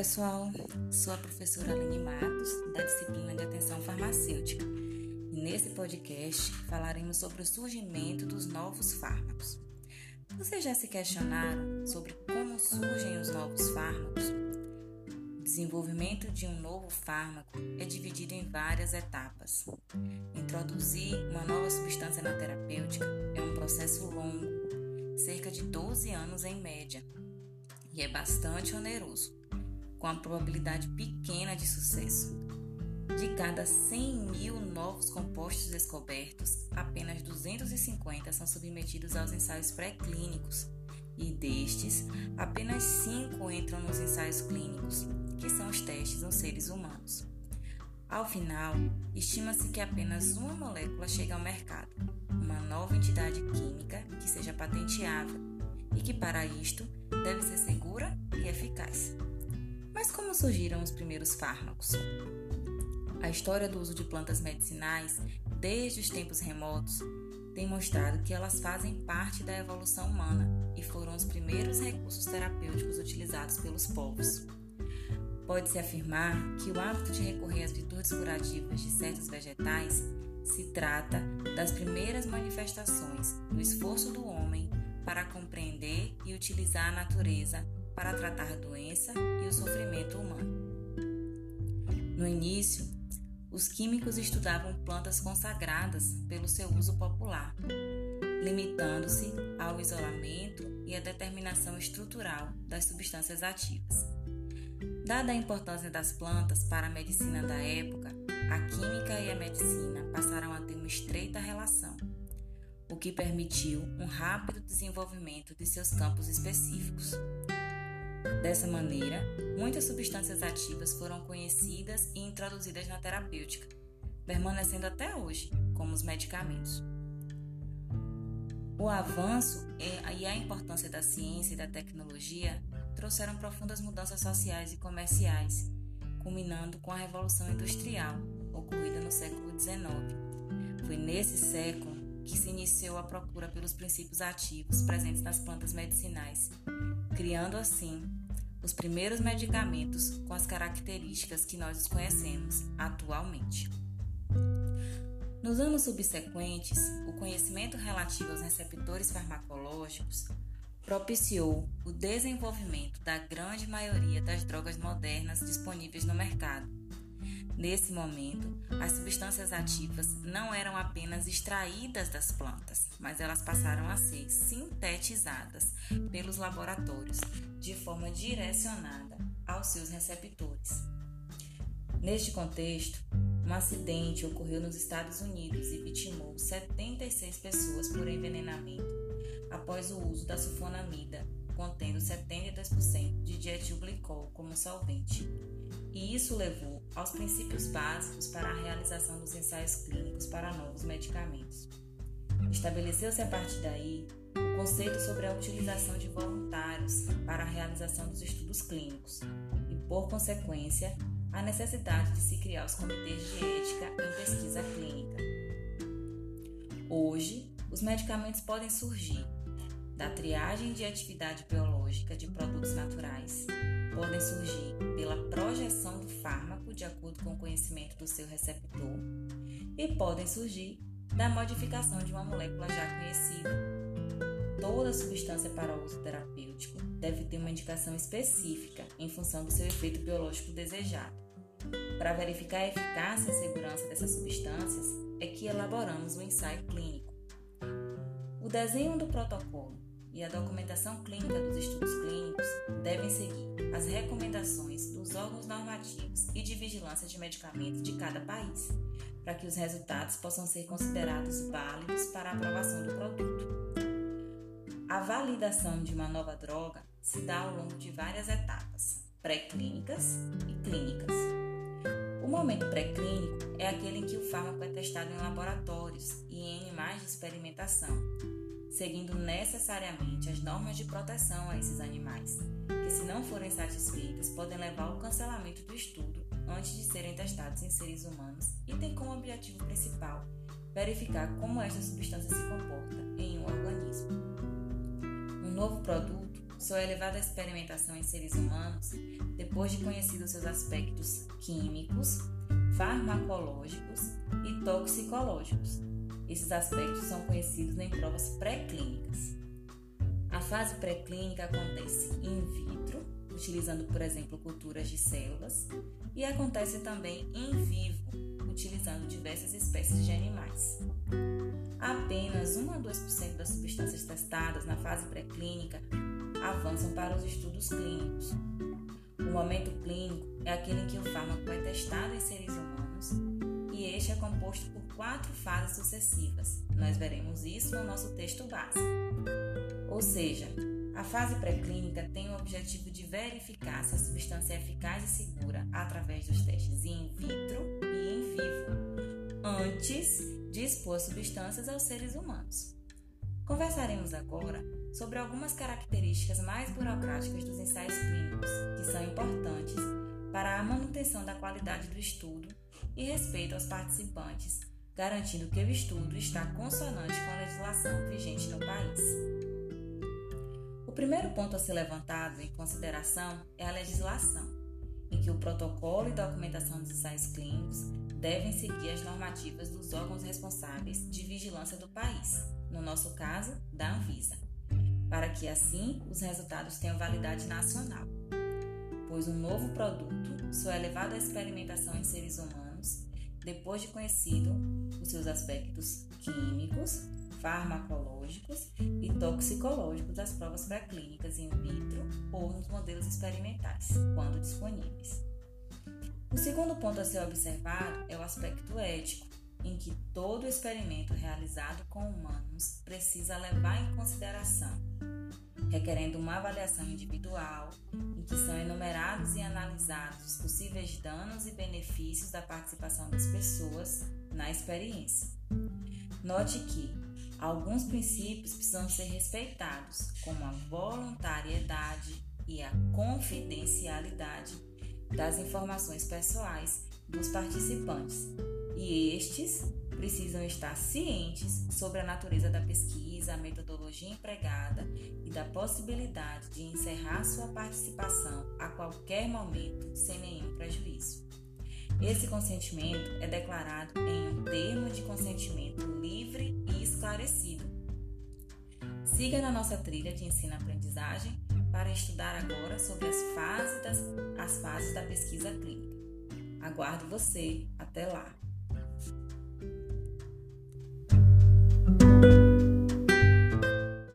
pessoal, sou a professora Aline Matos, da disciplina de Atenção Farmacêutica, e nesse podcast falaremos sobre o surgimento dos novos fármacos. Vocês já se questionaram sobre como surgem os novos fármacos? O desenvolvimento de um novo fármaco é dividido em várias etapas. Introduzir uma nova substância na terapêutica é um processo longo, cerca de 12 anos em média, e é bastante oneroso com a probabilidade pequena de sucesso. De cada 100 mil novos compostos descobertos, apenas 250 são submetidos aos ensaios pré-clínicos, e destes, apenas 5 entram nos ensaios clínicos, que são os testes nos seres humanos. Ao final, estima-se que apenas uma molécula chega ao mercado, uma nova entidade química que seja patenteável e que, para isto, deve ser segura e eficaz. Mas como surgiram os primeiros fármacos? A história do uso de plantas medicinais, desde os tempos remotos, tem mostrado que elas fazem parte da evolução humana e foram os primeiros recursos terapêuticos utilizados pelos povos. Pode-se afirmar que o hábito de recorrer às virtudes curativas de certos vegetais se trata das primeiras manifestações do esforço do homem para compreender e utilizar a natureza para tratar a doença e o sofrimento humano. No início, os químicos estudavam plantas consagradas pelo seu uso popular, limitando-se ao isolamento e à determinação estrutural das substâncias ativas. Dada a importância das plantas para a medicina da época, a química e a medicina passaram a ter uma estreita relação, o que permitiu um rápido desenvolvimento de seus campos específicos. Dessa maneira, muitas substâncias ativas foram conhecidas e introduzidas na terapêutica, permanecendo até hoje como os medicamentos. O avanço e a importância da ciência e da tecnologia trouxeram profundas mudanças sociais e comerciais, culminando com a Revolução Industrial, ocorrida no século XIX. Foi nesse século que se iniciou a procura pelos princípios ativos presentes nas plantas medicinais, criando assim os primeiros medicamentos com as características que nós os conhecemos atualmente. Nos anos subsequentes, o conhecimento relativo aos receptores farmacológicos propiciou o desenvolvimento da grande maioria das drogas modernas disponíveis no mercado. Nesse momento, as substâncias ativas não eram apenas extraídas das plantas, mas elas passaram a ser sintetizadas pelos laboratórios de forma direcionada aos seus receptores. Neste contexto, um acidente ocorreu nos Estados Unidos e vitimou 76 pessoas por envenenamento após o uso da sulfonamida, contendo 72% de dietilglicol como solvente. E isso levou aos princípios básicos para a realização dos ensaios clínicos para novos medicamentos. Estabeleceu-se a partir daí o conceito sobre a utilização de voluntários para a realização dos estudos clínicos e, por consequência, a necessidade de se criar os comitês de ética em pesquisa clínica. Hoje, os medicamentos podem surgir da triagem de atividade biológica de produtos naturais, podem surgir pela projeção do fármaco de acordo com o conhecimento do seu receptor e podem surgir da modificação de uma molécula já conhecida. Toda substância para uso terapêutico deve ter uma indicação específica em função do seu efeito biológico desejado. Para verificar a eficácia e segurança dessas substâncias, é que elaboramos o ensaio clínico. O desenho do protocolo e a documentação clínica dos estudos clínicos devem seguir as recomendações dos órgãos normativos e de vigilância de medicamentos de cada país, para que os resultados possam ser considerados válidos para a aprovação do produto. A validação de uma nova droga se dá ao longo de várias etapas, pré-clínicas e clínicas. O momento pré-clínico é aquele em que o fármaco é testado em laboratórios e em animais de experimentação, seguindo necessariamente as normas de proteção a esses animais, que, se não forem satisfeitas, podem levar ao cancelamento do estudo antes de serem testados em seres humanos e tem como objetivo principal verificar como esta substância se comporta em um organismo. Um novo produto sua elevada experimentação em seres humanos, depois de conhecidos seus aspectos químicos, farmacológicos e toxicológicos. Esses aspectos são conhecidos em provas pré-clínicas. A fase pré-clínica acontece in vitro, utilizando, por exemplo, culturas de células, e acontece também em vivo, utilizando diversas espécies de animais. Apenas 1 a 2% das substâncias testadas na fase pré-clínica avançam para os estudos clínicos. O momento clínico é aquele em que o fármaco é testado em seres humanos e este é composto por quatro fases sucessivas. Nós veremos isso no nosso texto base. Ou seja, a fase pré-clínica tem o objetivo de verificar se a substância é eficaz e segura através dos testes in vitro e in vivo, antes de expor as substâncias aos seres humanos. Conversaremos agora sobre algumas características mais burocráticas dos ensaios clínicos, que são importantes para a manutenção da qualidade do estudo e respeito aos participantes, garantindo que o estudo está consonante com a legislação vigente no país. O primeiro ponto a ser levantado em consideração é a legislação, em que o protocolo e documentação dos ensaios clínicos devem seguir as normativas dos órgãos responsáveis de vigilância do país, no nosso caso, da Anvisa, para que assim os resultados tenham validade nacional. Pois um novo produto só é levado à experimentação em seres humanos depois de conhecido seus aspectos químicos, farmacológicos e toxicológicos das provas pré-clínicas in vitro ou nos modelos experimentais, quando disponíveis. O segundo ponto a ser observado é o aspecto ético, em que todo experimento realizado com humanos precisa levar em consideração, requerendo uma avaliação individual, em que são enumerados e analisados os possíveis danos e benefícios da participação das pessoas na experiência. Note que alguns princípios precisam ser respeitados, como a voluntariedade e a confidencialidade das informações pessoais dos participantes, e estes precisam estar cientes sobre a natureza da pesquisa, a metodologia empregada e da possibilidade de encerrar sua participação a qualquer momento sem nenhum prejuízo. Esse consentimento é declarado em um termo de consentimento livre e esclarecido. Siga na nossa trilha de ensino-aprendizagem para estudar agora sobre as fases, das, as fases da pesquisa clínica. Aguardo você. Até lá!